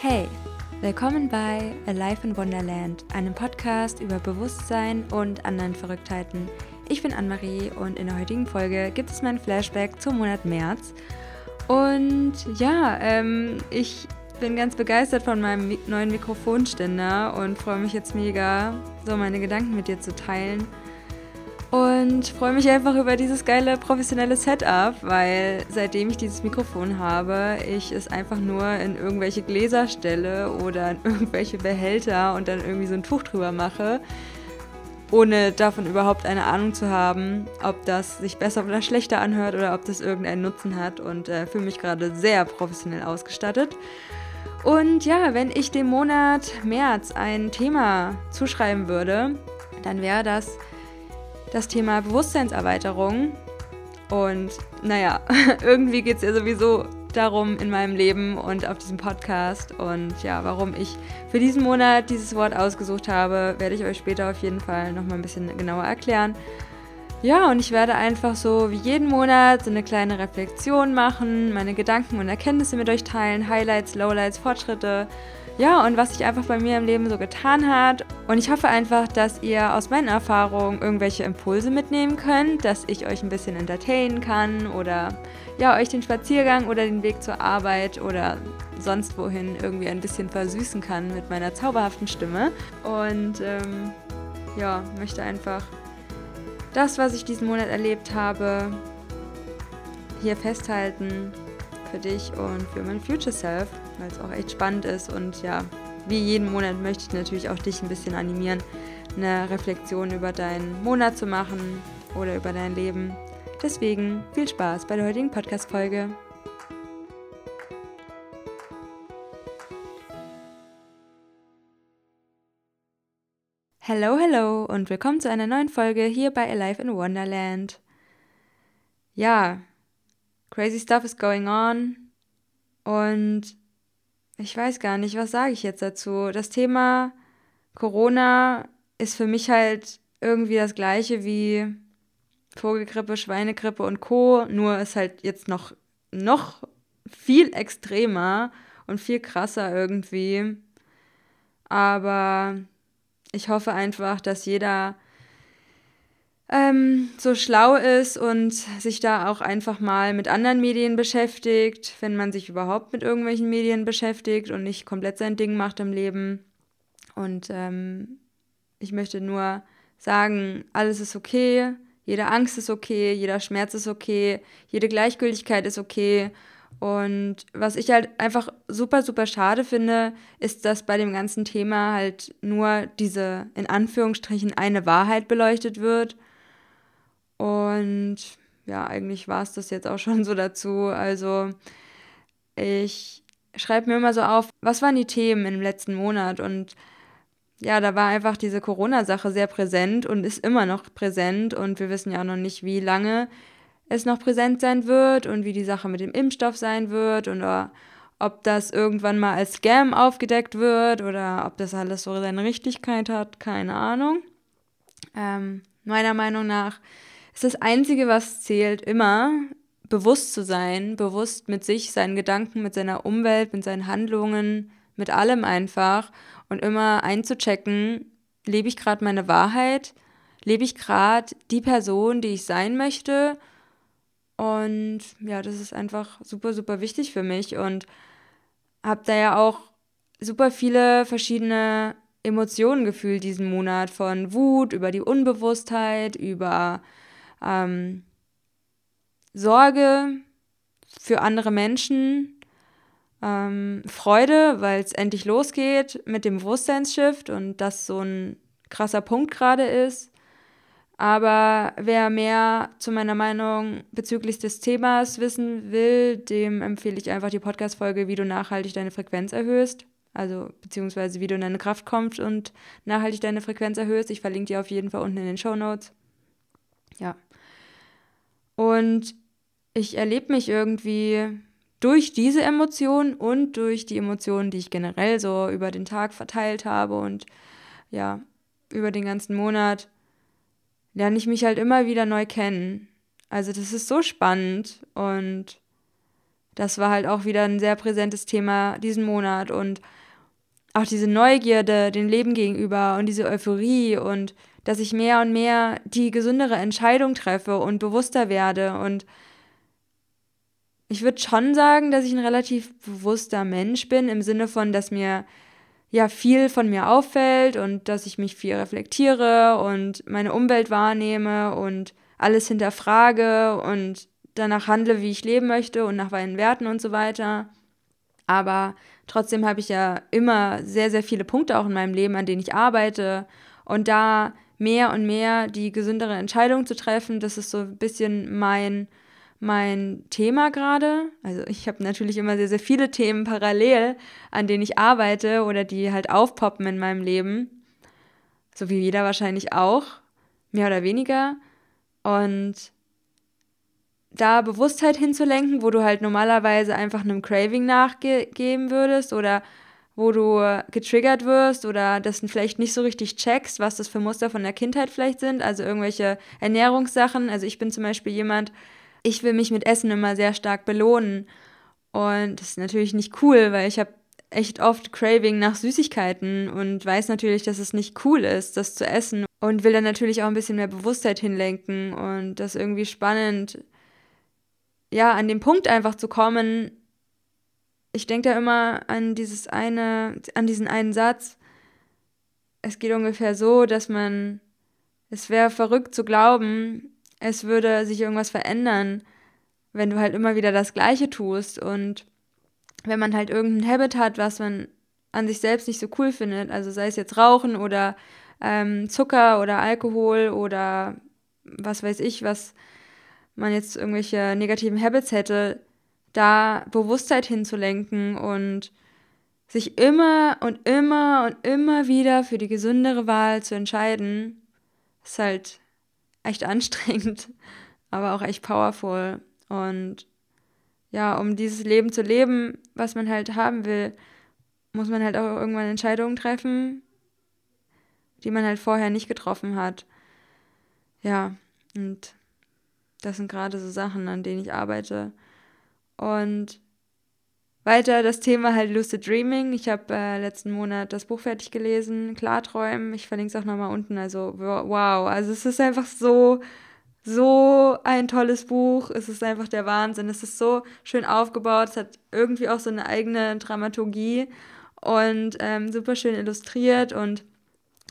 Hey, willkommen bei Alive in Wonderland, einem Podcast über Bewusstsein und anderen Verrücktheiten. Ich bin Anne-Marie und in der heutigen Folge gibt es mein Flashback zum Monat März. Und ja, ähm, ich bin ganz begeistert von meinem neuen Mikrofonständer und freue mich jetzt mega, so meine Gedanken mit dir zu teilen und freue mich einfach über dieses geile professionelle Setup, weil seitdem ich dieses Mikrofon habe, ich es einfach nur in irgendwelche Gläser stelle oder in irgendwelche Behälter und dann irgendwie so ein Tuch drüber mache, ohne davon überhaupt eine Ahnung zu haben, ob das sich besser oder schlechter anhört oder ob das irgendeinen Nutzen hat und äh, fühle mich gerade sehr professionell ausgestattet. Und ja, wenn ich dem Monat März ein Thema zuschreiben würde, dann wäre das das Thema Bewusstseinserweiterung. Und naja, irgendwie geht es ja sowieso darum in meinem Leben und auf diesem Podcast. Und ja, warum ich für diesen Monat dieses Wort ausgesucht habe, werde ich euch später auf jeden Fall nochmal ein bisschen genauer erklären. Ja, und ich werde einfach so wie jeden Monat so eine kleine Reflexion machen, meine Gedanken und Erkenntnisse mit euch teilen, Highlights, Lowlights, Fortschritte ja, und was sich einfach bei mir im Leben so getan hat. Und ich hoffe einfach, dass ihr aus meinen Erfahrungen irgendwelche Impulse mitnehmen könnt, dass ich euch ein bisschen entertainen kann oder ja, euch den Spaziergang oder den Weg zur Arbeit oder sonst wohin irgendwie ein bisschen versüßen kann mit meiner zauberhaften Stimme. Und ähm, ja, möchte einfach das, was ich diesen Monat erlebt habe, hier festhalten für dich und für mein Future Self, weil es auch echt spannend ist. Und ja, wie jeden Monat möchte ich natürlich auch dich ein bisschen animieren, eine Reflexion über deinen Monat zu machen oder über dein Leben. Deswegen viel Spaß bei der heutigen Podcast-Folge. Hello, hello und willkommen zu einer neuen Folge hier bei Alive in Wonderland. Ja, crazy stuff is going on. Und ich weiß gar nicht, was sage ich jetzt dazu. Das Thema Corona ist für mich halt irgendwie das gleiche wie Vogelgrippe, Schweinegrippe und Co. Nur ist halt jetzt noch, noch viel extremer und viel krasser irgendwie. Aber ich hoffe einfach, dass jeder ähm, so schlau ist und sich da auch einfach mal mit anderen Medien beschäftigt, wenn man sich überhaupt mit irgendwelchen Medien beschäftigt und nicht komplett sein Ding macht im Leben. Und ähm, ich möchte nur sagen, alles ist okay, jede Angst ist okay, jeder Schmerz ist okay, jede Gleichgültigkeit ist okay. Und was ich halt einfach super, super schade finde, ist, dass bei dem ganzen Thema halt nur diese in Anführungsstrichen eine Wahrheit beleuchtet wird und ja, eigentlich war es das jetzt auch schon so dazu. Also ich schreibe mir immer so auf, was waren die Themen im letzten Monat und ja, da war einfach diese Corona-Sache sehr präsent und ist immer noch präsent und wir wissen ja auch noch nicht, wie lange es noch präsent sein wird und wie die Sache mit dem Impfstoff sein wird oder ob das irgendwann mal als Scam aufgedeckt wird oder ob das alles so seine Richtigkeit hat, keine Ahnung. Ähm, meiner Meinung nach ist das Einzige, was zählt, immer bewusst zu sein, bewusst mit sich, seinen Gedanken, mit seiner Umwelt, mit seinen Handlungen, mit allem einfach und immer einzuchecken, lebe ich gerade meine Wahrheit, lebe ich gerade die Person, die ich sein möchte? Und ja, das ist einfach super, super wichtig für mich und habe da ja auch super viele verschiedene Emotionen gefühlt diesen Monat von Wut über die Unbewusstheit, über ähm, Sorge für andere Menschen, ähm, Freude, weil es endlich losgeht mit dem Bewusstseinsshift und das so ein krasser Punkt gerade ist. Aber wer mehr zu meiner Meinung bezüglich des Themas wissen will, dem empfehle ich einfach die Podcast-Folge, wie du nachhaltig deine Frequenz erhöhst. Also, beziehungsweise wie du in deine Kraft kommst und nachhaltig deine Frequenz erhöhst. Ich verlinke dir auf jeden Fall unten in den Show Notes. Ja. Und ich erlebe mich irgendwie durch diese Emotionen und durch die Emotionen, die ich generell so über den Tag verteilt habe und ja, über den ganzen Monat, lerne ich mich halt immer wieder neu kennen. Also das ist so spannend und das war halt auch wieder ein sehr präsentes Thema diesen Monat und auch diese Neugierde dem Leben gegenüber und diese Euphorie und dass ich mehr und mehr die gesündere Entscheidung treffe und bewusster werde und ich würde schon sagen, dass ich ein relativ bewusster Mensch bin, im Sinne von, dass mir ja viel von mir auffällt und dass ich mich viel reflektiere und meine Umwelt wahrnehme und alles hinterfrage und danach handle, wie ich leben möchte und nach meinen Werten und so weiter. Aber trotzdem habe ich ja immer sehr, sehr viele Punkte auch in meinem Leben, an denen ich arbeite. Und da mehr und mehr die gesündere Entscheidung zu treffen, das ist so ein bisschen mein mein Thema gerade. Also ich habe natürlich immer sehr, sehr viele Themen parallel, an denen ich arbeite oder die halt aufpoppen in meinem Leben. So wie jeder wahrscheinlich auch, mehr oder weniger. Und da Bewusstheit hinzulenken, wo du halt normalerweise einfach einem Craving nachgeben würdest oder wo du getriggert wirst oder das vielleicht nicht so richtig checkst, was das für Muster von der Kindheit vielleicht sind, also irgendwelche Ernährungssachen. Also ich bin zum Beispiel jemand, ich will mich mit Essen immer sehr stark belohnen. Und das ist natürlich nicht cool, weil ich habe echt oft Craving nach Süßigkeiten und weiß natürlich, dass es nicht cool ist, das zu essen. Und will dann natürlich auch ein bisschen mehr Bewusstheit hinlenken und das irgendwie spannend, ja, an den Punkt einfach zu kommen. Ich denke da immer an dieses eine, an diesen einen Satz. Es geht ungefähr so, dass man, es wäre verrückt zu glauben, es würde sich irgendwas verändern, wenn du halt immer wieder das Gleiche tust und wenn man halt irgendein Habit hat, was man an sich selbst nicht so cool findet, also sei es jetzt Rauchen oder ähm, Zucker oder Alkohol oder was weiß ich, was man jetzt irgendwelche negativen Habits hätte, da Bewusstheit hinzulenken und sich immer und immer und immer wieder für die gesündere Wahl zu entscheiden, ist halt echt anstrengend, aber auch echt powerful. Und ja, um dieses Leben zu leben, was man halt haben will, muss man halt auch irgendwann Entscheidungen treffen, die man halt vorher nicht getroffen hat. Ja, und das sind gerade so Sachen, an denen ich arbeite. Und weiter das Thema halt Lucid Dreaming. Ich habe äh, letzten Monat das Buch fertig gelesen, Klarträumen. Ich verlinke es auch nochmal unten. Also wow, also es ist einfach so, so ein tolles Buch. Es ist einfach der Wahnsinn. Es ist so schön aufgebaut. Es hat irgendwie auch so eine eigene Dramaturgie und ähm, super schön illustriert und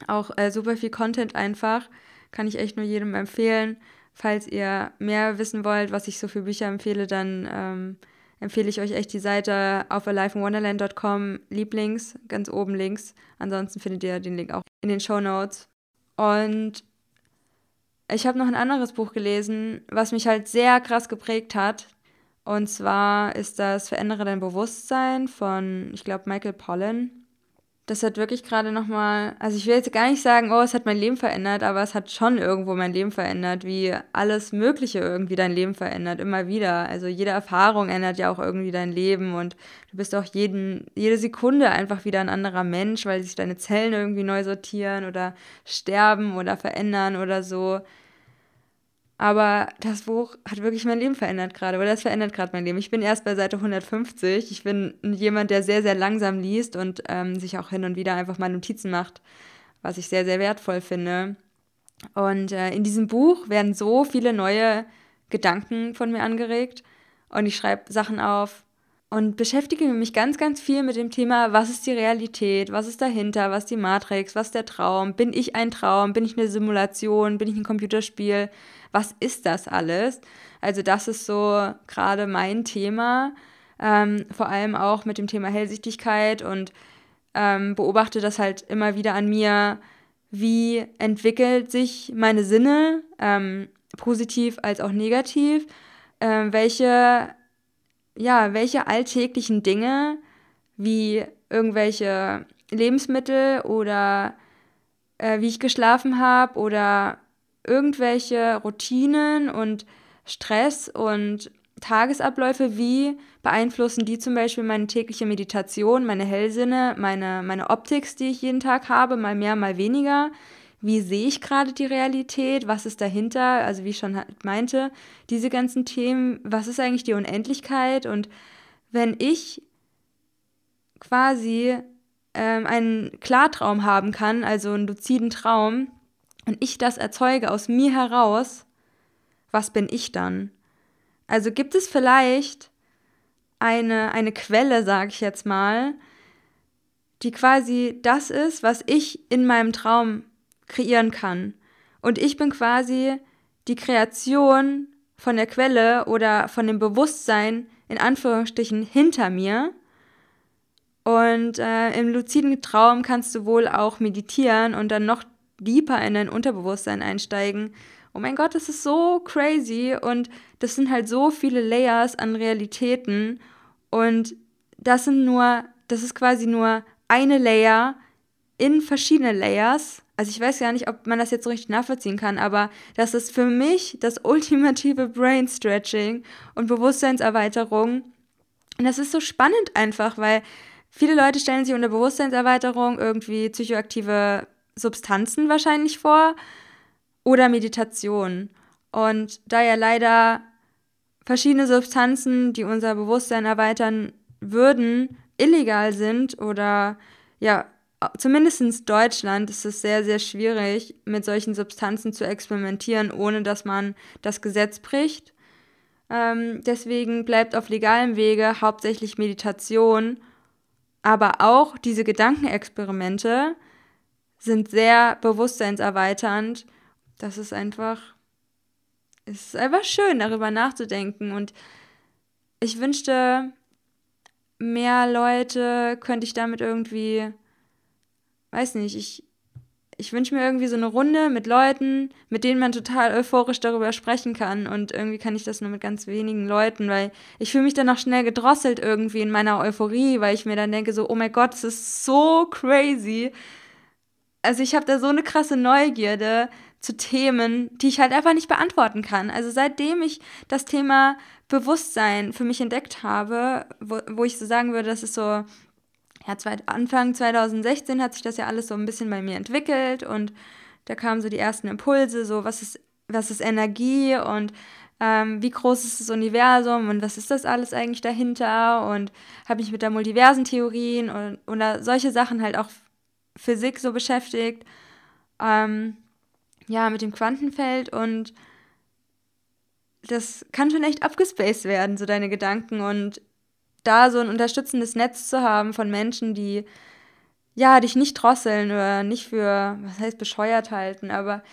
auch äh, super viel Content einfach. Kann ich echt nur jedem empfehlen. Falls ihr mehr wissen wollt, was ich so für Bücher empfehle, dann ähm, empfehle ich euch echt die Seite auf aliveinwonderland.com, Lieblings, ganz oben links. Ansonsten findet ihr den Link auch in den Show Notes. Und ich habe noch ein anderes Buch gelesen, was mich halt sehr krass geprägt hat. Und zwar ist das Verändere dein Bewusstsein von, ich glaube, Michael Pollan das hat wirklich gerade nochmal, also ich will jetzt gar nicht sagen, oh, es hat mein Leben verändert, aber es hat schon irgendwo mein Leben verändert, wie alles Mögliche irgendwie dein Leben verändert, immer wieder. Also jede Erfahrung ändert ja auch irgendwie dein Leben und du bist auch jeden, jede Sekunde einfach wieder ein anderer Mensch, weil sich deine Zellen irgendwie neu sortieren oder sterben oder verändern oder so. Aber das Buch hat wirklich mein Leben verändert gerade, oder das verändert gerade mein Leben. Ich bin erst bei Seite 150. Ich bin jemand, der sehr, sehr langsam liest und ähm, sich auch hin und wieder einfach mal Notizen macht, was ich sehr, sehr wertvoll finde. Und äh, in diesem Buch werden so viele neue Gedanken von mir angeregt und ich schreibe Sachen auf, und beschäftige mich ganz, ganz viel mit dem Thema, was ist die Realität, was ist dahinter, was ist die Matrix, was ist der Traum, bin ich ein Traum, bin ich eine Simulation, bin ich ein Computerspiel, was ist das alles? Also das ist so gerade mein Thema, ähm, vor allem auch mit dem Thema Hellsichtigkeit und ähm, beobachte das halt immer wieder an mir, wie entwickelt sich meine Sinne, ähm, positiv als auch negativ, äh, welche ja, welche alltäglichen Dinge wie irgendwelche Lebensmittel oder äh, wie ich geschlafen habe oder irgendwelche Routinen und Stress und Tagesabläufe, wie beeinflussen die zum Beispiel meine tägliche Meditation, meine Hellsinne, meine, meine Optik, die ich jeden Tag habe, mal mehr, mal weniger wie sehe ich gerade die Realität, was ist dahinter, also wie ich schon meinte, diese ganzen Themen, was ist eigentlich die Unendlichkeit? Und wenn ich quasi ähm, einen Klartraum haben kann, also einen luziden Traum, und ich das erzeuge aus mir heraus, was bin ich dann? Also gibt es vielleicht eine, eine Quelle, sage ich jetzt mal, die quasi das ist, was ich in meinem Traum kreieren kann. Und ich bin quasi die Kreation von der Quelle oder von dem Bewusstsein in Anführungsstrichen hinter mir. Und äh, im luziden Traum kannst du wohl auch meditieren und dann noch deeper in dein Unterbewusstsein einsteigen. Oh mein Gott, das ist so crazy und das sind halt so viele Layers an Realitäten und das sind nur, das ist quasi nur eine Layer in verschiedene Layers. Also ich weiß gar nicht, ob man das jetzt so richtig nachvollziehen kann, aber das ist für mich das ultimative Brain Stretching und Bewusstseinserweiterung. Und das ist so spannend einfach, weil viele Leute stellen sich unter Bewusstseinserweiterung irgendwie psychoaktive Substanzen wahrscheinlich vor oder Meditation. Und da ja leider verschiedene Substanzen, die unser Bewusstsein erweitern würden, illegal sind oder ja, zumindest Deutschland ist es sehr, sehr schwierig, mit solchen Substanzen zu experimentieren, ohne dass man das Gesetz bricht. Ähm, deswegen bleibt auf legalem Wege hauptsächlich Meditation, aber auch diese Gedankenexperimente sind sehr bewusstseinserweiternd. Das ist einfach, es ist einfach schön, darüber nachzudenken. Und ich wünschte, mehr Leute könnte ich damit irgendwie, weiß nicht, ich, ich wünsche mir irgendwie so eine Runde mit Leuten, mit denen man total euphorisch darüber sprechen kann. Und irgendwie kann ich das nur mit ganz wenigen Leuten, weil ich fühle mich dann auch schnell gedrosselt irgendwie in meiner Euphorie, weil ich mir dann denke, so, oh mein Gott, das ist so crazy. Also ich habe da so eine krasse Neugierde zu Themen, die ich halt einfach nicht beantworten kann. Also seitdem ich das Thema Bewusstsein für mich entdeckt habe, wo, wo ich so sagen würde, das ist so, ja, Anfang 2016 hat sich das ja alles so ein bisschen bei mir entwickelt und da kamen so die ersten Impulse, so was ist, was ist Energie und ähm, wie groß ist das Universum und was ist das alles eigentlich dahinter und habe mich mit der Multiversentheorien und oder solche Sachen halt auch Physik so beschäftigt. Ähm, ja, mit dem Quantenfeld und das kann schon echt abgespaced werden, so deine Gedanken und da so ein unterstützendes Netz zu haben von Menschen, die ja, dich nicht drosseln oder nicht für, was heißt bescheuert halten, aber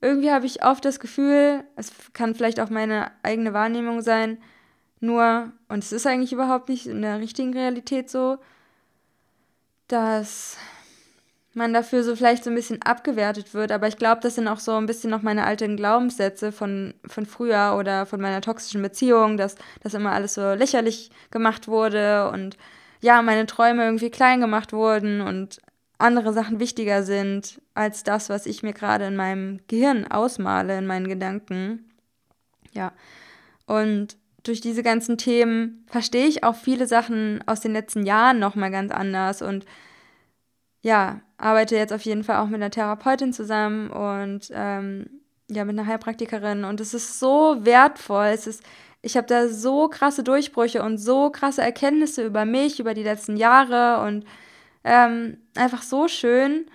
irgendwie habe ich oft das Gefühl, es kann vielleicht auch meine eigene Wahrnehmung sein, nur, und es ist eigentlich überhaupt nicht in der richtigen Realität so, dass man dafür so vielleicht so ein bisschen abgewertet wird. Aber ich glaube, das sind auch so ein bisschen noch meine alten Glaubenssätze von, von früher oder von meiner toxischen Beziehung, dass das immer alles so lächerlich gemacht wurde und ja, meine Träume irgendwie klein gemacht wurden und andere Sachen wichtiger sind als das, was ich mir gerade in meinem Gehirn ausmale, in meinen Gedanken. Ja. Und durch diese ganzen Themen verstehe ich auch viele Sachen aus den letzten Jahren nochmal ganz anders und ja, arbeite jetzt auf jeden Fall auch mit einer Therapeutin zusammen und ähm, ja, mit einer Heilpraktikerin. Und es ist so wertvoll. Es ist, ich habe da so krasse Durchbrüche und so krasse Erkenntnisse über mich, über die letzten Jahre und ähm, einfach so schön.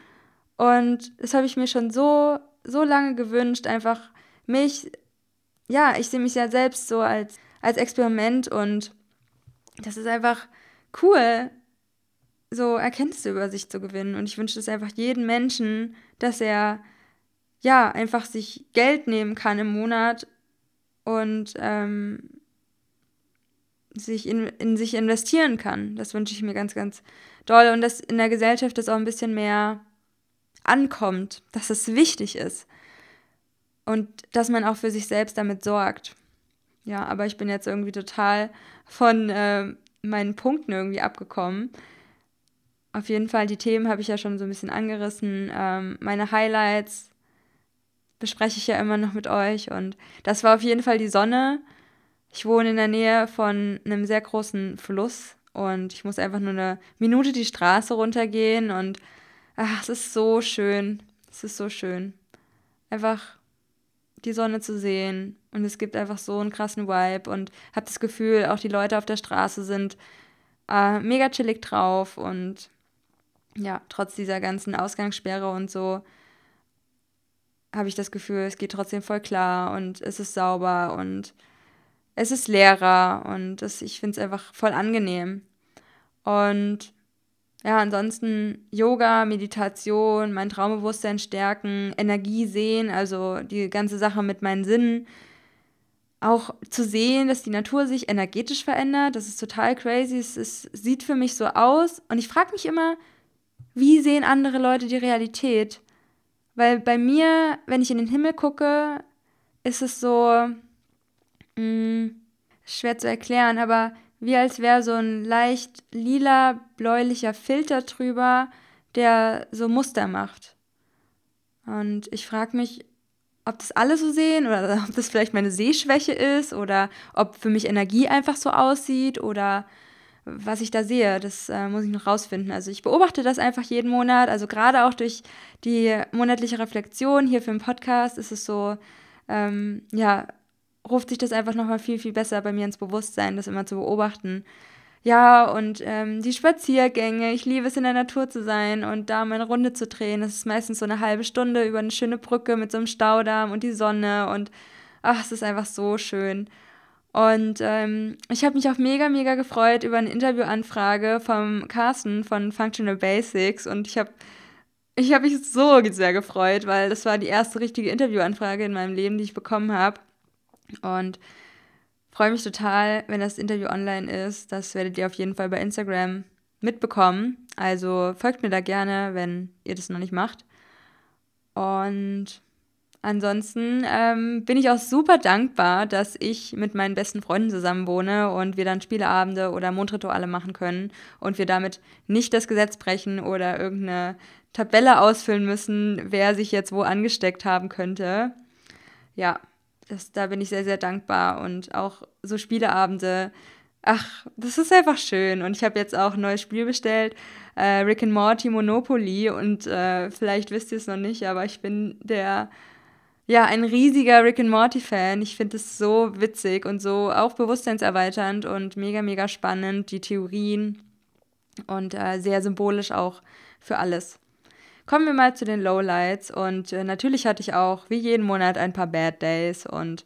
Und das habe ich mir schon so, so lange gewünscht, einfach mich, ja, ich sehe mich ja selbst so als, als Experiment und das ist einfach cool, so Erkenntnisse über sich zu gewinnen. Und ich wünsche es einfach jedem Menschen, dass er ja einfach sich Geld nehmen kann im Monat und ähm, sich in, in sich investieren kann. Das wünsche ich mir ganz, ganz doll. Und dass in der Gesellschaft das auch ein bisschen mehr ankommt, dass es wichtig ist. Und dass man auch für sich selbst damit sorgt. Ja, aber ich bin jetzt irgendwie total von äh, meinen Punkten irgendwie abgekommen. Auf jeden Fall, die Themen habe ich ja schon so ein bisschen angerissen. Ähm, meine Highlights bespreche ich ja immer noch mit euch. Und das war auf jeden Fall die Sonne. Ich wohne in der Nähe von einem sehr großen Fluss und ich muss einfach nur eine Minute die Straße runtergehen und ach, es ist so schön. Es ist so schön. Einfach die Sonne zu sehen. Und es gibt einfach so einen krassen Vibe und habe das Gefühl, auch die Leute auf der Straße sind äh, mega chillig drauf und ja, trotz dieser ganzen Ausgangssperre und so habe ich das Gefühl, es geht trotzdem voll klar und es ist sauber und es ist leerer und das, ich finde es einfach voll angenehm. Und ja, ansonsten Yoga, Meditation, mein Traumbewusstsein stärken, Energie sehen, also die ganze Sache mit meinen Sinnen. Auch zu sehen, dass die Natur sich energetisch verändert, das ist total crazy. Es, es sieht für mich so aus. Und ich frage mich immer, wie sehen andere Leute die Realität? Weil bei mir, wenn ich in den Himmel gucke, ist es so mh, mm, schwer zu erklären, aber wie als wäre so ein leicht lila, bläulicher Filter drüber, der so Muster macht. Und ich frage mich, ob das alle so sehen oder ob das vielleicht meine Sehschwäche ist oder ob für mich Energie einfach so aussieht oder was ich da sehe. Das äh, muss ich noch rausfinden. Also ich beobachte das einfach jeden Monat. Also gerade auch durch die monatliche Reflexion hier für den Podcast ist es so, ähm, ja, ruft sich das einfach nochmal viel, viel besser bei mir ins Bewusstsein, das immer zu beobachten. Ja, und ähm, die Spaziergänge, ich liebe es in der Natur zu sein und da meine Runde zu drehen. Das ist meistens so eine halbe Stunde über eine schöne Brücke mit so einem Staudamm und die Sonne und ach, es ist einfach so schön. Und ähm, ich habe mich auch mega, mega gefreut über eine Interviewanfrage vom Carsten von Functional Basics und ich habe ich hab mich so sehr gefreut, weil das war die erste richtige Interviewanfrage in meinem Leben, die ich bekommen habe. Und freue mich total, wenn das Interview online ist. Das werdet ihr auf jeden Fall bei Instagram mitbekommen. Also folgt mir da gerne, wenn ihr das noch nicht macht. Und ansonsten ähm, bin ich auch super dankbar, dass ich mit meinen besten Freunden zusammen wohne und wir dann Spieleabende oder Mondrituale machen können und wir damit nicht das Gesetz brechen oder irgendeine Tabelle ausfüllen müssen, wer sich jetzt wo angesteckt haben könnte. Ja, das, da bin ich sehr, sehr dankbar. Und auch so Spieleabende, ach, das ist einfach schön. Und ich habe jetzt auch ein neues Spiel bestellt, äh, Rick and Morty Monopoly. Und äh, vielleicht wisst ihr es noch nicht, aber ich bin der, ja, ein riesiger Rick and Morty-Fan. Ich finde es so witzig und so auch bewusstseinserweiternd und mega, mega spannend, die Theorien und äh, sehr symbolisch auch für alles. Kommen wir mal zu den Lowlights. Und äh, natürlich hatte ich auch wie jeden Monat ein paar Bad Days und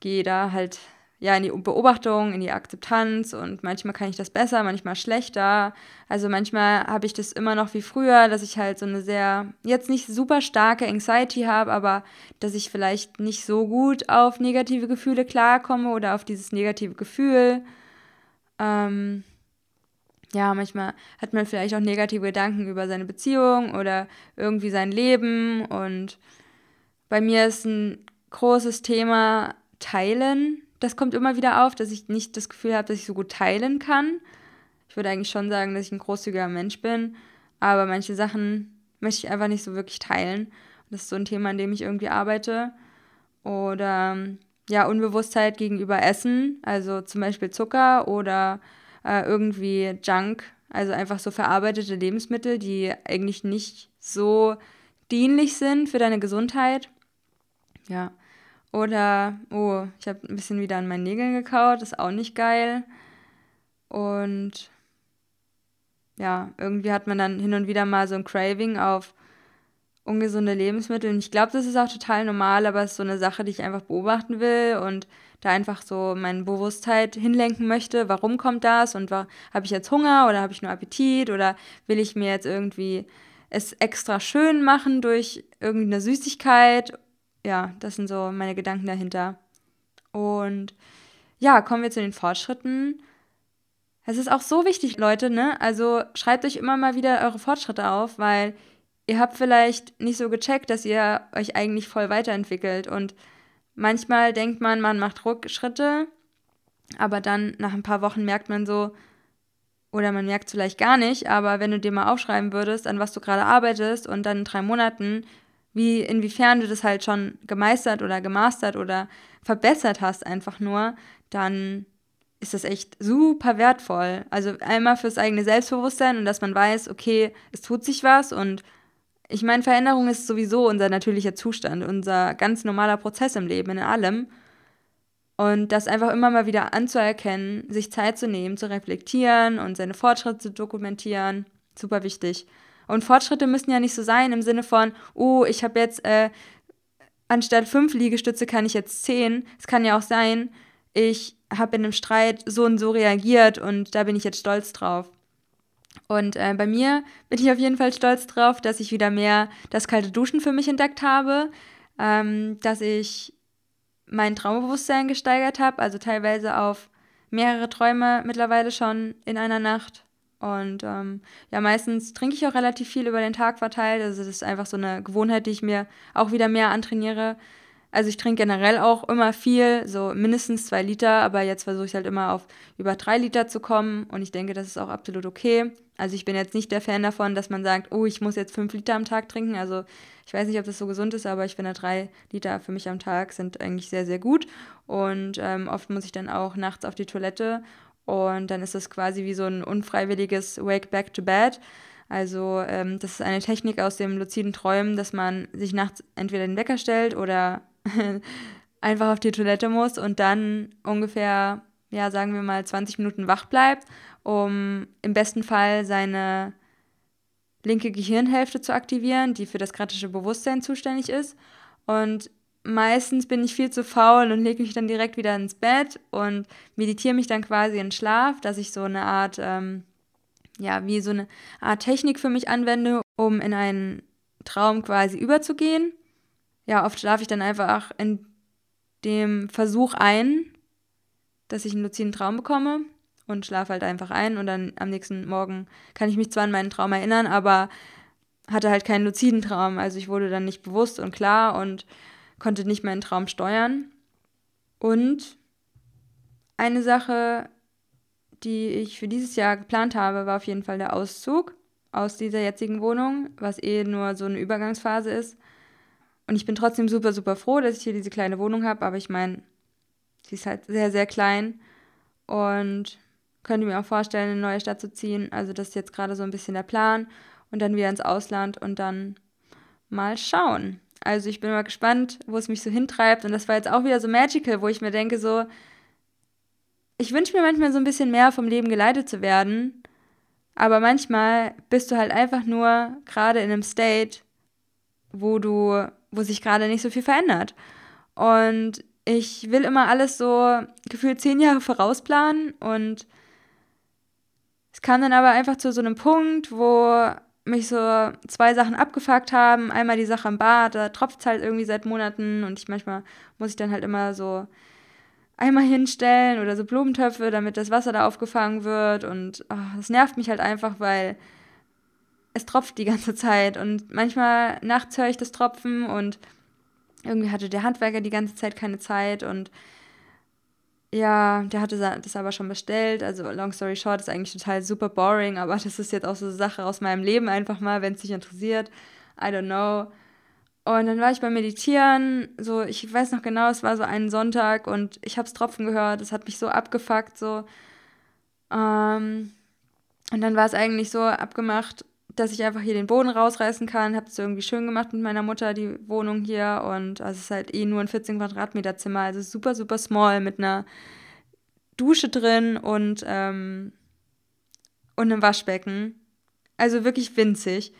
gehe da halt ja in die Beobachtung, in die Akzeptanz und manchmal kann ich das besser, manchmal schlechter. Also manchmal habe ich das immer noch wie früher, dass ich halt so eine sehr, jetzt nicht super starke Anxiety habe, aber dass ich vielleicht nicht so gut auf negative Gefühle klarkomme oder auf dieses negative Gefühl. Ähm, ja, manchmal hat man vielleicht auch negative Gedanken über seine Beziehung oder irgendwie sein Leben. Und bei mir ist ein großes Thema Teilen. Das kommt immer wieder auf, dass ich nicht das Gefühl habe, dass ich so gut teilen kann. Ich würde eigentlich schon sagen, dass ich ein großzügiger Mensch bin, aber manche Sachen möchte ich einfach nicht so wirklich teilen. Das ist so ein Thema, an dem ich irgendwie arbeite. Oder ja, Unbewusstheit gegenüber Essen, also zum Beispiel Zucker oder äh, irgendwie Junk, also einfach so verarbeitete Lebensmittel, die eigentlich nicht so dienlich sind für deine Gesundheit. Ja. Oder, oh, ich habe ein bisschen wieder an meinen Nägeln gekaut, ist auch nicht geil. Und ja, irgendwie hat man dann hin und wieder mal so ein Craving auf ungesunde Lebensmittel. Und ich glaube, das ist auch total normal, aber es ist so eine Sache, die ich einfach beobachten will und da einfach so meine Bewusstheit hinlenken möchte. Warum kommt das? Und habe ich jetzt Hunger oder habe ich nur Appetit? Oder will ich mir jetzt irgendwie es extra schön machen durch irgendeine Süßigkeit? Ja, das sind so meine Gedanken dahinter. Und ja, kommen wir zu den Fortschritten. Es ist auch so wichtig, Leute, ne? Also schreibt euch immer mal wieder eure Fortschritte auf, weil ihr habt vielleicht nicht so gecheckt, dass ihr euch eigentlich voll weiterentwickelt. Und manchmal denkt man, man macht Rückschritte, aber dann nach ein paar Wochen merkt man so, oder man merkt es vielleicht gar nicht, aber wenn du dir mal aufschreiben würdest, an was du gerade arbeitest und dann in drei Monaten, wie inwiefern du das halt schon gemeistert oder gemastert oder verbessert hast, einfach nur, dann ist das echt super wertvoll. Also einmal fürs eigene Selbstbewusstsein und dass man weiß, okay, es tut sich was und ich meine, Veränderung ist sowieso unser natürlicher Zustand, unser ganz normaler Prozess im Leben, in allem. Und das einfach immer mal wieder anzuerkennen, sich Zeit zu nehmen, zu reflektieren und seine Fortschritte zu dokumentieren, super wichtig. Und Fortschritte müssen ja nicht so sein im Sinne von, oh, ich habe jetzt äh, anstatt fünf Liegestütze kann ich jetzt zehn. Es kann ja auch sein, ich habe in einem Streit so und so reagiert und da bin ich jetzt stolz drauf. Und äh, bei mir bin ich auf jeden Fall stolz drauf, dass ich wieder mehr das kalte Duschen für mich entdeckt habe, ähm, dass ich mein Traumbewusstsein gesteigert habe, also teilweise auf mehrere Träume mittlerweile schon in einer Nacht. Und ähm, ja, meistens trinke ich auch relativ viel über den Tag verteilt. Also das ist einfach so eine Gewohnheit, die ich mir auch wieder mehr antrainiere. Also ich trinke generell auch immer viel, so mindestens zwei Liter, aber jetzt versuche ich halt immer auf über drei Liter zu kommen und ich denke, das ist auch absolut okay. Also ich bin jetzt nicht der Fan davon, dass man sagt, oh, ich muss jetzt fünf Liter am Tag trinken. Also ich weiß nicht, ob das so gesund ist, aber ich finde drei Liter für mich am Tag sind eigentlich sehr, sehr gut. Und ähm, oft muss ich dann auch nachts auf die Toilette und dann ist das quasi wie so ein unfreiwilliges Wake Back to Bed. Also ähm, das ist eine Technik aus dem luziden Träumen, dass man sich nachts entweder den Wecker stellt oder einfach auf die Toilette muss und dann ungefähr, ja, sagen wir mal 20 Minuten wach bleibt, um im besten Fall seine linke Gehirnhälfte zu aktivieren, die für das kritische Bewusstsein zuständig ist. Und meistens bin ich viel zu faul und lege mich dann direkt wieder ins Bett und meditiere mich dann quasi in Schlaf, dass ich so eine Art, ähm, ja, wie so eine Art Technik für mich anwende, um in einen Traum quasi überzugehen ja, oft schlafe ich dann einfach in dem Versuch ein, dass ich einen luziden Traum bekomme und schlafe halt einfach ein und dann am nächsten Morgen kann ich mich zwar an meinen Traum erinnern, aber hatte halt keinen luziden Traum. Also ich wurde dann nicht bewusst und klar und konnte nicht meinen Traum steuern. Und eine Sache, die ich für dieses Jahr geplant habe, war auf jeden Fall der Auszug aus dieser jetzigen Wohnung, was eh nur so eine Übergangsphase ist. Und ich bin trotzdem super, super froh, dass ich hier diese kleine Wohnung habe. Aber ich meine, sie ist halt sehr, sehr klein. Und könnte mir auch vorstellen, in eine neue Stadt zu ziehen. Also das ist jetzt gerade so ein bisschen der Plan. Und dann wieder ins Ausland und dann mal schauen. Also ich bin mal gespannt, wo es mich so hintreibt. Und das war jetzt auch wieder so magical, wo ich mir denke, so, ich wünsche mir manchmal so ein bisschen mehr vom Leben geleitet zu werden. Aber manchmal bist du halt einfach nur gerade in einem State, wo du wo sich gerade nicht so viel verändert. Und ich will immer alles so gefühlt zehn Jahre vorausplanen und es kam dann aber einfach zu so einem Punkt, wo mich so zwei Sachen abgefuckt haben. Einmal die Sache am Bad, da tropft es halt irgendwie seit Monaten und ich manchmal muss ich dann halt immer so einmal hinstellen oder so Blumentöpfe, damit das Wasser da aufgefangen wird und oh, das nervt mich halt einfach, weil es tropft die ganze Zeit und manchmal nachts höre ich das Tropfen und irgendwie hatte der Handwerker die ganze Zeit keine Zeit und ja, der hatte das aber schon bestellt. Also long story short ist eigentlich total super boring, aber das ist jetzt auch so eine Sache aus meinem Leben einfach mal, wenn es dich interessiert. I don't know. Und dann war ich beim Meditieren, so ich weiß noch genau, es war so ein Sonntag und ich habe es Tropfen gehört, es hat mich so abgefuckt so. Ähm, und dann war es eigentlich so abgemacht, dass ich einfach hier den Boden rausreißen kann. Habe es irgendwie schön gemacht mit meiner Mutter, die Wohnung hier. Und also es ist halt eh nur ein 14 Quadratmeter Zimmer. Also super, super small mit einer Dusche drin und, ähm, und einem Waschbecken. Also wirklich winzig.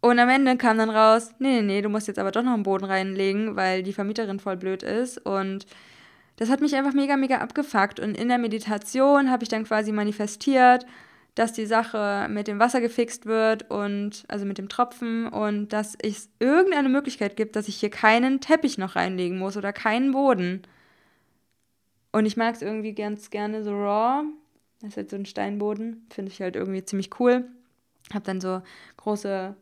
Und am Ende kam dann raus, nee, nee, nee, du musst jetzt aber doch noch einen Boden reinlegen, weil die Vermieterin voll blöd ist. Und das hat mich einfach mega, mega abgefuckt. Und in der Meditation habe ich dann quasi manifestiert, dass die Sache mit dem Wasser gefixt wird und also mit dem Tropfen und dass es irgendeine Möglichkeit gibt, dass ich hier keinen Teppich noch reinlegen muss oder keinen Boden. Und ich mag es irgendwie ganz gerne so raw. Das ist halt so ein Steinboden, finde ich halt irgendwie ziemlich cool. Hab dann so große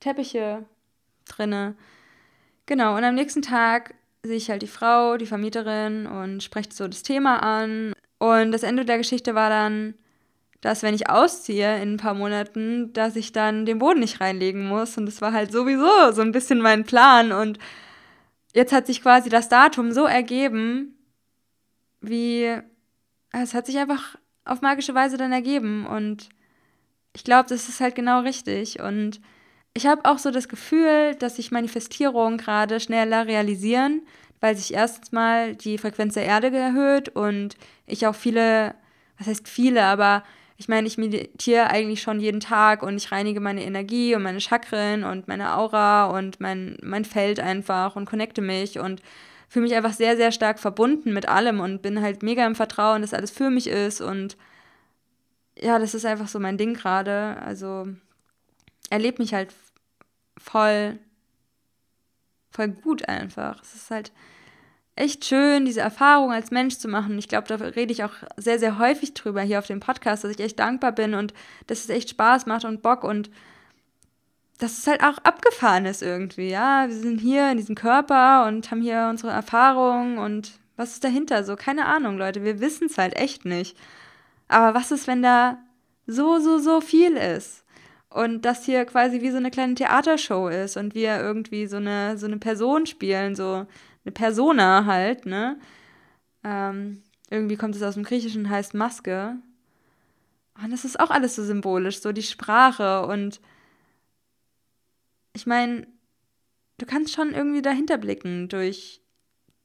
Teppiche drinne. Genau, und am nächsten Tag sehe ich halt die Frau, die Vermieterin und spreche so das Thema an. Und das Ende der Geschichte war dann, dass wenn ich ausziehe in ein paar Monaten, dass ich dann den Boden nicht reinlegen muss. Und das war halt sowieso so ein bisschen mein Plan. Und jetzt hat sich quasi das Datum so ergeben, wie es hat sich einfach auf magische Weise dann ergeben. Und ich glaube, das ist halt genau richtig. Und ich habe auch so das Gefühl, dass sich Manifestierungen gerade schneller realisieren, weil sich erstens mal die Frequenz der Erde erhöht und ich auch viele, was heißt viele, aber ich meine, ich meditiere eigentlich schon jeden Tag und ich reinige meine Energie und meine Chakren und meine Aura und mein, mein Feld einfach und connecte mich und fühle mich einfach sehr, sehr stark verbunden mit allem und bin halt mega im Vertrauen, dass alles für mich ist und ja, das ist einfach so mein Ding gerade. Also erlebe mich halt voll, voll gut einfach. Es ist halt echt schön, diese Erfahrung als Mensch zu machen. Ich glaube, da rede ich auch sehr, sehr häufig drüber hier auf dem Podcast, dass ich echt dankbar bin und dass es echt Spaß macht und Bock und dass es halt auch abgefahren ist irgendwie, ja. Wir sind hier in diesem Körper und haben hier unsere Erfahrungen und was ist dahinter? So, keine Ahnung, Leute, wir wissen es halt echt nicht. Aber was ist, wenn da so, so, so viel ist? Und das hier quasi wie so eine kleine Theatershow ist und wir irgendwie so eine, so eine Person spielen, so eine Persona halt, ne? Ähm, irgendwie kommt es aus dem Griechischen, heißt Maske. Und das ist auch alles so symbolisch, so die Sprache und ich meine, du kannst schon irgendwie dahinter blicken durch,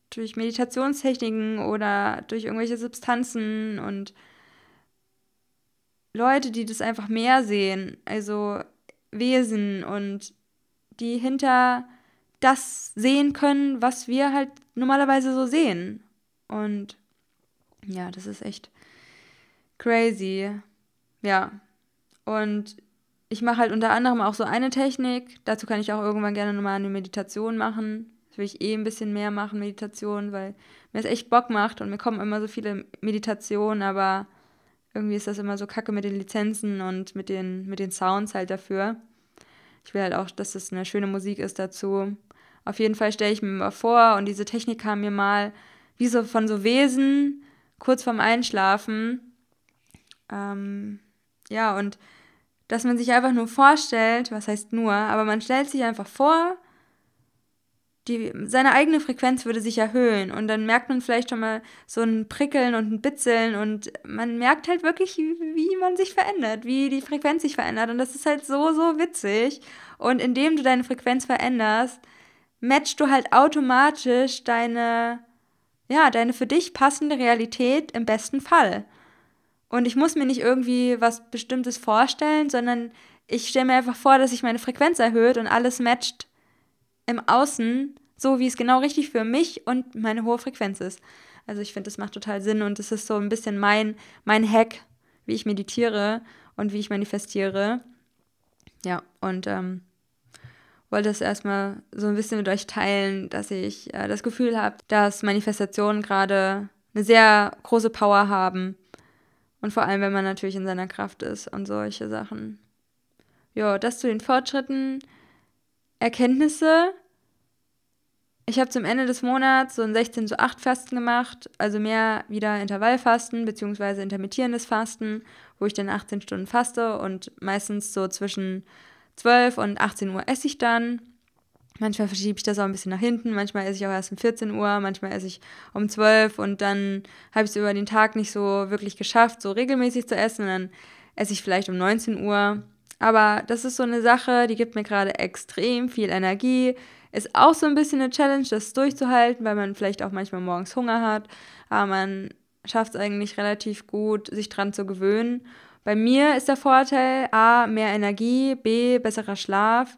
durch Meditationstechniken oder durch irgendwelche Substanzen und Leute, die das einfach mehr sehen, also Wesen und die hinter das sehen können, was wir halt normalerweise so sehen. Und ja, das ist echt crazy. Ja. Und ich mache halt unter anderem auch so eine Technik. Dazu kann ich auch irgendwann gerne nochmal eine Meditation machen. Das will ich eh ein bisschen mehr machen, Meditation, weil mir es echt Bock macht und mir kommen immer so viele Meditationen, aber irgendwie ist das immer so kacke mit den Lizenzen und mit den, mit den Sounds halt dafür. Ich will halt auch, dass das eine schöne Musik ist dazu. Auf jeden Fall stelle ich mir mal vor und diese Technik kam mir mal wie so von so Wesen kurz vorm Einschlafen. Ähm, ja, und dass man sich einfach nur vorstellt, was heißt nur, aber man stellt sich einfach vor, die, seine eigene Frequenz würde sich erhöhen. Und dann merkt man vielleicht schon mal so ein Prickeln und ein Bitzeln und man merkt halt wirklich, wie man sich verändert, wie die Frequenz sich verändert. Und das ist halt so, so witzig. Und indem du deine Frequenz veränderst, matchst du halt automatisch deine, ja, deine für dich passende Realität im besten Fall. Und ich muss mir nicht irgendwie was Bestimmtes vorstellen, sondern ich stelle mir einfach vor, dass sich meine Frequenz erhöht und alles matcht im Außen, so wie es genau richtig für mich und meine hohe Frequenz ist. Also ich finde, das macht total Sinn und das ist so ein bisschen mein, mein Hack, wie ich meditiere und wie ich manifestiere. Ja, und ähm, wollte es erstmal so ein bisschen mit euch teilen, dass ich äh, das Gefühl habe, dass Manifestationen gerade eine sehr große Power haben. Und vor allem, wenn man natürlich in seiner Kraft ist und solche Sachen. Ja, das zu den Fortschritten. Erkenntnisse. Ich habe zum Ende des Monats so ein 16 zu 8 Fasten gemacht, also mehr wieder Intervallfasten bzw. intermittierendes Fasten, wo ich dann 18 Stunden faste und meistens so zwischen 12 und 18 Uhr esse ich dann. Manchmal verschiebe ich das auch ein bisschen nach hinten, manchmal esse ich auch erst um 14 Uhr, manchmal esse ich um 12 und dann habe ich es über den Tag nicht so wirklich geschafft, so regelmäßig zu essen und dann esse ich vielleicht um 19 Uhr aber das ist so eine Sache, die gibt mir gerade extrem viel Energie. Ist auch so ein bisschen eine Challenge, das durchzuhalten, weil man vielleicht auch manchmal morgens Hunger hat. Aber man schafft es eigentlich relativ gut, sich dran zu gewöhnen. Bei mir ist der Vorteil A, mehr Energie, B, besserer Schlaf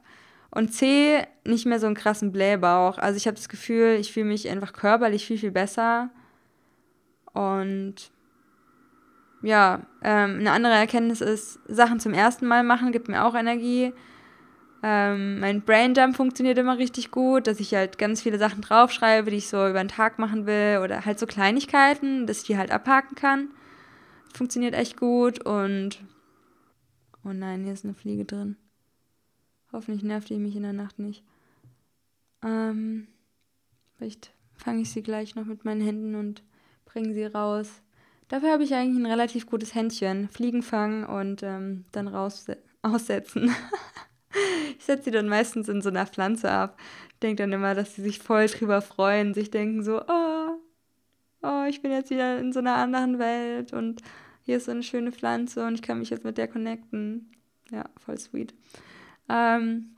und C, nicht mehr so einen krassen Blähbauch. Also ich habe das Gefühl, ich fühle mich einfach körperlich viel, viel besser. Und ja, ähm, eine andere Erkenntnis ist, Sachen zum ersten Mal machen gibt mir auch Energie. Ähm, mein Braindump funktioniert immer richtig gut, dass ich halt ganz viele Sachen draufschreibe, die ich so über den Tag machen will oder halt so Kleinigkeiten, dass ich die halt abhaken kann. Funktioniert echt gut und oh nein, hier ist eine Fliege drin. Hoffentlich nervt die mich in der Nacht nicht. Ähm, vielleicht fange ich sie gleich noch mit meinen Händen und bringe sie raus. Dafür habe ich eigentlich ein relativ gutes Händchen. Fliegen fangen und ähm, dann raus aussetzen. ich setze sie dann meistens in so einer Pflanze ab. Denke dann immer, dass sie sich voll drüber freuen, sich denken so, oh, ich bin jetzt wieder in so einer anderen Welt und hier ist so eine schöne Pflanze und ich kann mich jetzt mit der connecten. Ja, voll sweet. Ähm,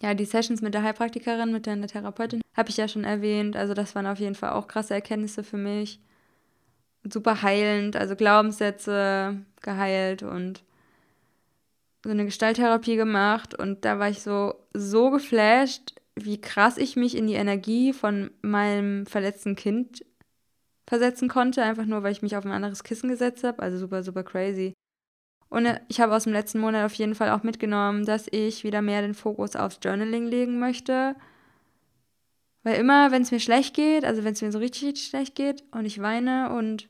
ja, die Sessions mit der Heilpraktikerin, mit der Therapeutin, habe ich ja schon erwähnt. Also das waren auf jeden Fall auch krasse Erkenntnisse für mich. Super heilend, also Glaubenssätze geheilt und so eine Gestalttherapie gemacht. Und da war ich so, so geflasht, wie krass ich mich in die Energie von meinem verletzten Kind versetzen konnte, einfach nur, weil ich mich auf ein anderes Kissen gesetzt habe. Also super, super crazy. Und äh, ich habe aus dem letzten Monat auf jeden Fall auch mitgenommen, dass ich wieder mehr den Fokus aufs Journaling legen möchte. Weil immer, wenn es mir schlecht geht, also wenn es mir so richtig, richtig schlecht geht und ich weine und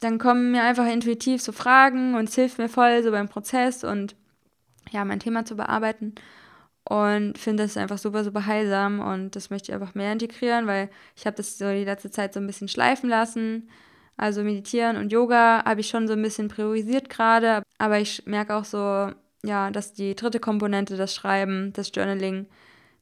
dann kommen mir einfach intuitiv so Fragen und es hilft mir voll so beim Prozess und ja, mein Thema zu bearbeiten. Und finde das einfach super, super heilsam und das möchte ich einfach mehr integrieren, weil ich habe das so die letzte Zeit so ein bisschen schleifen lassen also Meditieren und Yoga habe ich schon so ein bisschen priorisiert gerade, aber ich merke auch so, ja, dass die dritte Komponente, das Schreiben, das Journaling,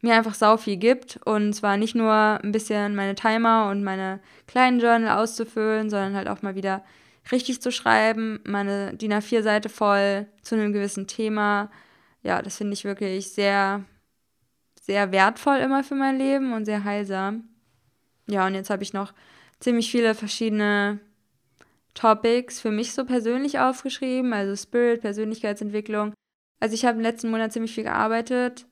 mir einfach sau viel gibt. Und zwar nicht nur ein bisschen meine Timer und meine kleinen Journal auszufüllen, sondern halt auch mal wieder richtig zu schreiben, meine DIN A4-Seite voll zu einem gewissen Thema. Ja, das finde ich wirklich sehr, sehr wertvoll immer für mein Leben und sehr heilsam. Ja, und jetzt habe ich noch ziemlich viele verschiedene Topics für mich so persönlich aufgeschrieben, also Spirit, Persönlichkeitsentwicklung. Also ich habe im letzten Monat ziemlich viel gearbeitet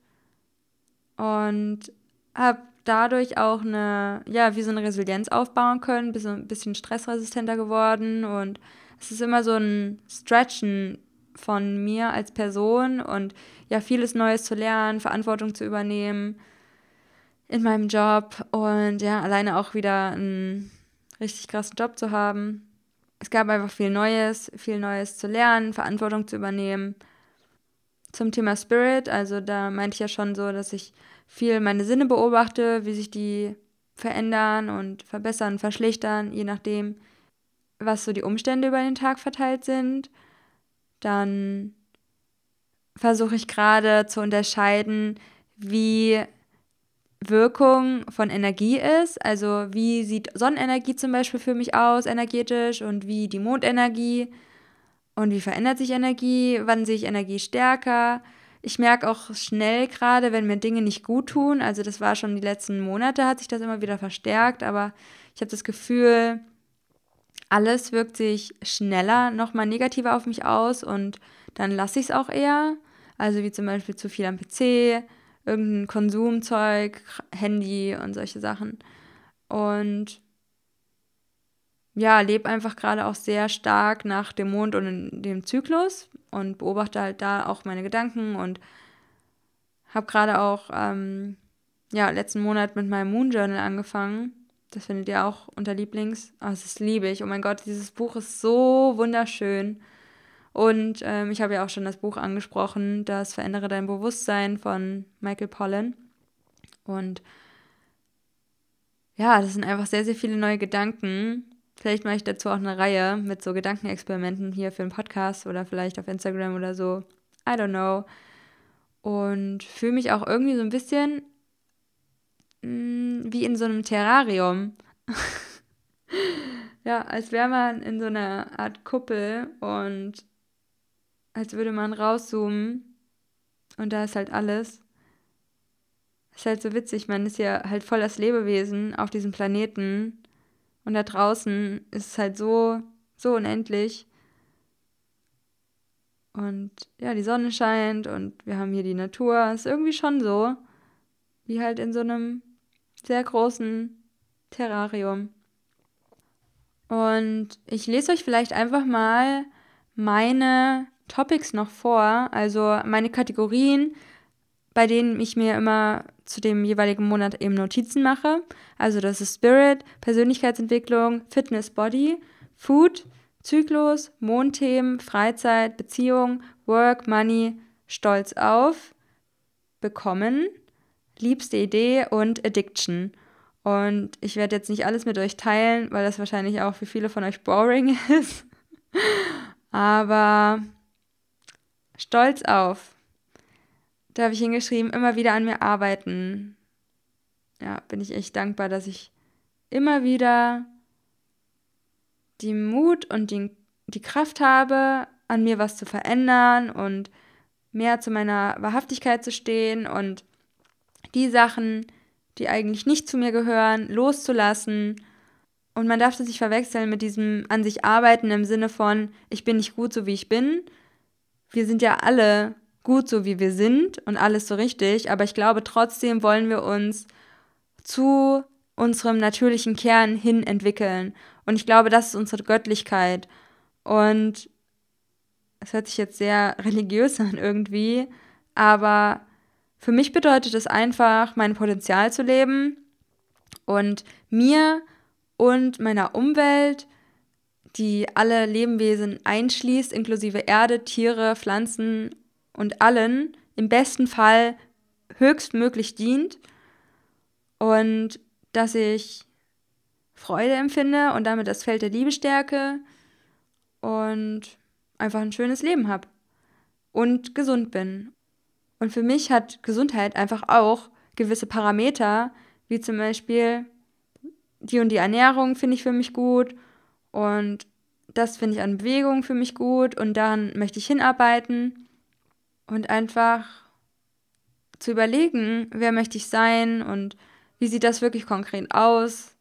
und habe dadurch auch eine, ja, wie so eine Resilienz aufbauen können, bin so ein bisschen stressresistenter geworden und es ist immer so ein Stretchen von mir als Person und ja, vieles Neues zu lernen, Verantwortung zu übernehmen in meinem Job und ja, alleine auch wieder ein richtig krassen Job zu haben. Es gab einfach viel Neues, viel Neues zu lernen, Verantwortung zu übernehmen. Zum Thema Spirit, also da meinte ich ja schon so, dass ich viel meine Sinne beobachte, wie sich die verändern und verbessern, verschlechtern, je nachdem, was so die Umstände über den Tag verteilt sind. Dann versuche ich gerade zu unterscheiden, wie Wirkung von Energie ist. Also wie sieht Sonnenenergie zum Beispiel für mich aus, energetisch, und wie die Mondenergie und wie verändert sich Energie, wann sehe ich Energie stärker. Ich merke auch schnell gerade, wenn mir Dinge nicht gut tun. Also das war schon die letzten Monate, hat sich das immer wieder verstärkt, aber ich habe das Gefühl, alles wirkt sich schneller nochmal negativer auf mich aus und dann lasse ich es auch eher. Also wie zum Beispiel zu viel am PC, irgendein Konsumzeug, Handy und solche Sachen. Und ja, lebe einfach gerade auch sehr stark nach dem Mond und dem Zyklus und beobachte halt da auch meine Gedanken und habe gerade auch ähm, ja, letzten Monat mit meinem Moon Journal angefangen. Das findet ihr auch unter Lieblings. Oh, das liebe ich. Oh mein Gott, dieses Buch ist so wunderschön. Und ähm, ich habe ja auch schon das Buch angesprochen, das Verändere dein Bewusstsein von Michael Pollan. Und ja, das sind einfach sehr, sehr viele neue Gedanken. Vielleicht mache ich dazu auch eine Reihe mit so Gedankenexperimenten hier für einen Podcast oder vielleicht auf Instagram oder so. I don't know. Und fühle mich auch irgendwie so ein bisschen mh, mm, wie in so einem Terrarium. ja, als wäre man in so einer Art Kuppel und als würde man rauszoomen und da ist halt alles. Ist halt so witzig, man ist ja halt voll das Lebewesen auf diesem Planeten und da draußen ist es halt so, so unendlich. Und ja, die Sonne scheint und wir haben hier die Natur. Ist irgendwie schon so, wie halt in so einem sehr großen Terrarium. Und ich lese euch vielleicht einfach mal meine Topics noch vor, also meine Kategorien, bei denen ich mir immer zu dem jeweiligen Monat eben Notizen mache. Also das ist Spirit, Persönlichkeitsentwicklung, Fitness, Body, Food, Zyklus, Mondthemen, Freizeit, Beziehung, Work, Money, Stolz auf, Bekommen, liebste Idee und Addiction. Und ich werde jetzt nicht alles mit euch teilen, weil das wahrscheinlich auch für viele von euch boring ist. Aber Stolz auf. Da habe ich hingeschrieben, immer wieder an mir arbeiten. Ja, bin ich echt dankbar, dass ich immer wieder die Mut und die, die Kraft habe, an mir was zu verändern und mehr zu meiner Wahrhaftigkeit zu stehen und die Sachen, die eigentlich nicht zu mir gehören, loszulassen. Und man darf das nicht verwechseln mit diesem an sich arbeiten im Sinne von, ich bin nicht gut so wie ich bin. Wir sind ja alle gut so wie wir sind und alles so richtig, aber ich glaube trotzdem wollen wir uns zu unserem natürlichen Kern hin entwickeln. Und ich glaube, das ist unsere Göttlichkeit. Und es hört sich jetzt sehr religiös an irgendwie, aber für mich bedeutet es einfach, mein Potenzial zu leben und mir und meiner Umwelt, die alle Lebewesen einschließt, inklusive Erde, Tiere, Pflanzen und allen, im besten Fall höchstmöglich dient und dass ich Freude empfinde und damit das Feld der Liebe stärke und einfach ein schönes Leben habe und gesund bin. Und für mich hat Gesundheit einfach auch gewisse Parameter, wie zum Beispiel die und die Ernährung finde ich für mich gut und das finde ich an Bewegung für mich gut und daran möchte ich hinarbeiten und einfach zu überlegen, wer möchte ich sein und wie sieht das wirklich konkret aus?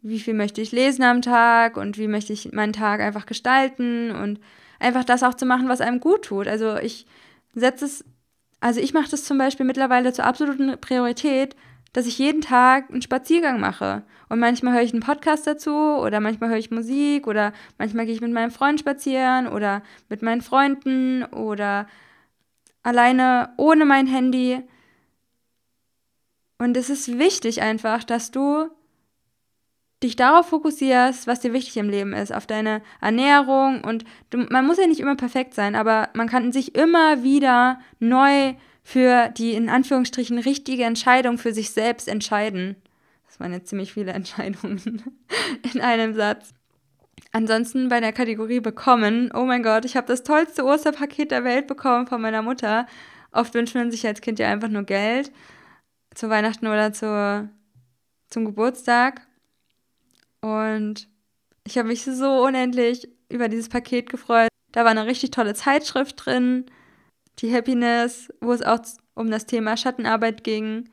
Wie viel möchte ich lesen am Tag und wie möchte ich meinen Tag einfach gestalten und einfach das auch zu machen, was einem gut tut. Also ich setze es, also ich mache das zum Beispiel mittlerweile zur absoluten Priorität, dass ich jeden Tag einen Spaziergang mache. Und manchmal höre ich einen Podcast dazu oder manchmal höre ich Musik oder manchmal gehe ich mit meinem Freund spazieren oder mit meinen Freunden oder alleine ohne mein Handy. Und es ist wichtig einfach, dass du dich darauf fokussierst, was dir wichtig im Leben ist, auf deine Ernährung und du, man muss ja nicht immer perfekt sein, aber man kann sich immer wieder neu für die in Anführungsstrichen richtige Entscheidung für sich selbst entscheiden. Das waren jetzt ziemlich viele Entscheidungen in einem Satz. Ansonsten bei der Kategorie bekommen, oh mein Gott, ich habe das tollste Osterpaket der Welt bekommen von meiner Mutter. Oft wünscht man sich als Kind ja einfach nur Geld zu Weihnachten oder zu, zum Geburtstag. Und ich habe mich so unendlich über dieses Paket gefreut. Da war eine richtig tolle Zeitschrift drin, die Happiness, wo es auch um das Thema Schattenarbeit ging.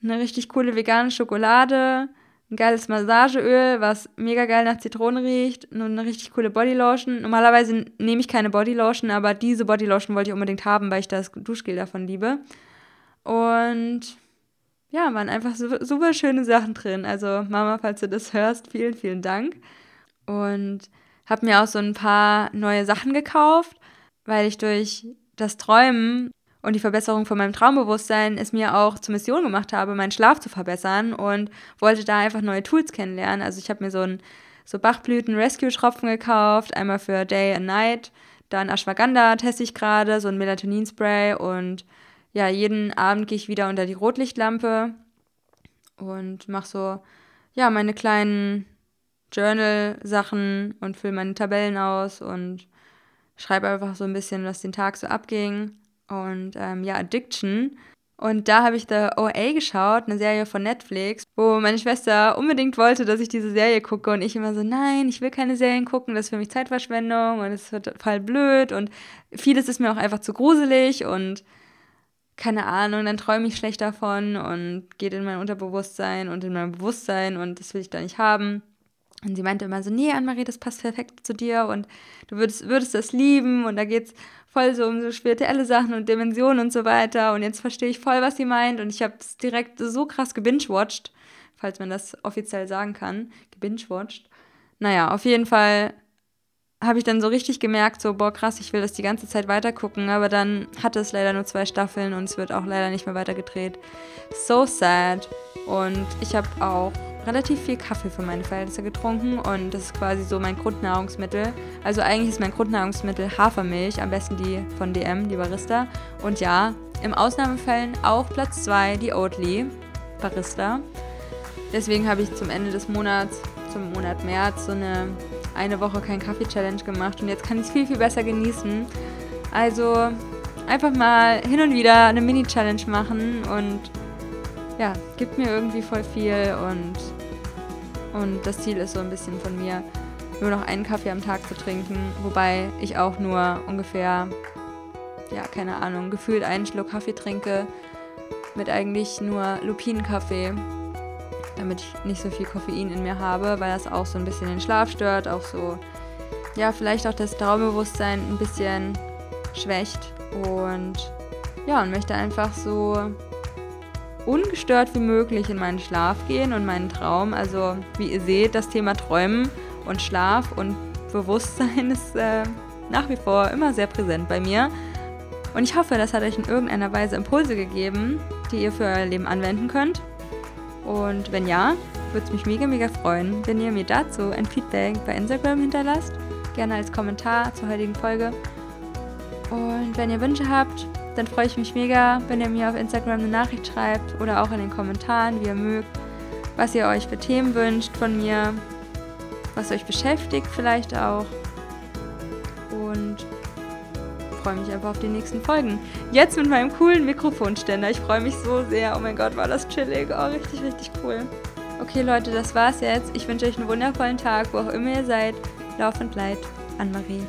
Eine richtig coole vegane Schokolade, ein geiles Massageöl, was mega geil nach Zitrone riecht, und eine richtig coole Bodylotion. Normalerweise nehme ich keine Bodylotion, aber diese Bodylotion wollte ich unbedingt haben, weil ich das Duschgel davon liebe. Und ja, waren einfach super, schöne Sachen drin. Also Mama, falls du das hörst, vielen, vielen Dank. Und habe mir auch so ein paar neue Sachen gekauft, weil ich durch das Träumen und die Verbesserung von meinem Traumbewusstsein es mir auch zur Mission gemacht habe, meinen Schlaf zu verbessern und wollte da einfach neue Tools kennenlernen. Also ich habe mir so ein so Bachblüten-Rescue-Tropfen gekauft, einmal für Day and Night, dann Ashwagandha teste ich gerade, so ein Melatonin-Spray und ja, jeden Abend gehe ich wieder unter die Rotlichtlampe und mache so, ja, meine kleinen Journal-Sachen und fülle meine Tabellen aus und schreibe einfach so ein bisschen, was den Tag so abging. Und ähm, ja, Addiction. Und da habe ich The OA geschaut, eine Serie von Netflix, wo meine Schwester unbedingt wollte, dass ich diese Serie gucke. Und ich immer so, nein, ich will keine Serien gucken, das ist für mich Zeitverschwendung und es wird voll blöd. Und vieles ist mir auch einfach zu gruselig und keine Ahnung, dann träume ich schlecht davon und geht in mein Unterbewusstsein und in mein Bewusstsein und das will ich da nicht haben. Und sie meinte immer so, nee, Anne-Marie, das passt perfekt zu dir und du würdest, würdest das lieben und da geht es voll so um so spirituelle Sachen und Dimensionen und so weiter und jetzt verstehe ich voll, was sie meint und ich habe es direkt so krass gebingewatcht, falls man das offiziell sagen kann, gebingewatcht. Naja, auf jeden Fall habe ich dann so richtig gemerkt, so, boah, krass, ich will das die ganze Zeit weiter gucken, aber dann hatte es leider nur zwei Staffeln und es wird auch leider nicht mehr weitergedreht. So sad. Und ich habe auch relativ viel Kaffee für meine Verhältnisse getrunken und das ist quasi so mein Grundnahrungsmittel. Also eigentlich ist mein Grundnahrungsmittel Hafermilch, am besten die von DM, die Barista. Und ja, im Ausnahmefällen auch Platz 2, die Oatly Barista. Deswegen habe ich zum Ende des Monats, zum Monat März, so eine eine Woche kein Kaffee-Challenge gemacht und jetzt kann ich es viel, viel besser genießen. Also einfach mal hin und wieder eine Mini-Challenge machen und ja, gibt mir irgendwie voll viel und, und das Ziel ist so ein bisschen von mir, nur noch einen Kaffee am Tag zu trinken, wobei ich auch nur ungefähr ja, keine Ahnung, gefühlt einen Schluck Kaffee trinke mit eigentlich nur Lupinenkaffee, damit ich nicht so viel Koffein in mir habe, weil das auch so ein bisschen den Schlaf stört, auch so, ja, vielleicht auch das Traumbewusstsein ein bisschen schwächt und ja, und möchte einfach so ungestört wie möglich in meinen Schlaf gehen und meinen Traum. Also, wie ihr seht, das Thema Träumen und Schlaf und Bewusstsein ist äh, nach wie vor immer sehr präsent bei mir. Und ich hoffe, das hat euch in irgendeiner Weise Impulse gegeben, die ihr für euer Leben anwenden könnt. Und wenn ja, würde es mich mega, mega freuen, wenn ihr mir dazu ein Feedback bei Instagram hinterlasst. Gerne als Kommentar zur heutigen Folge. Und wenn ihr Wünsche habt, dann freue ich mich mega, wenn ihr mir auf Instagram eine Nachricht schreibt oder auch in den Kommentaren, wie ihr mögt, was ihr euch für Themen wünscht von mir, was euch beschäftigt vielleicht auch. Freue mich einfach auf die nächsten Folgen. Jetzt mit meinem coolen Mikrofonständer. Ich freue mich so sehr. Oh mein Gott, war das chillig. Oh, richtig, richtig cool. Okay, Leute, das war's jetzt. Ich wünsche euch einen wundervollen Tag, wo auch immer ihr seid. Lauf und Leid, Anne-Marie.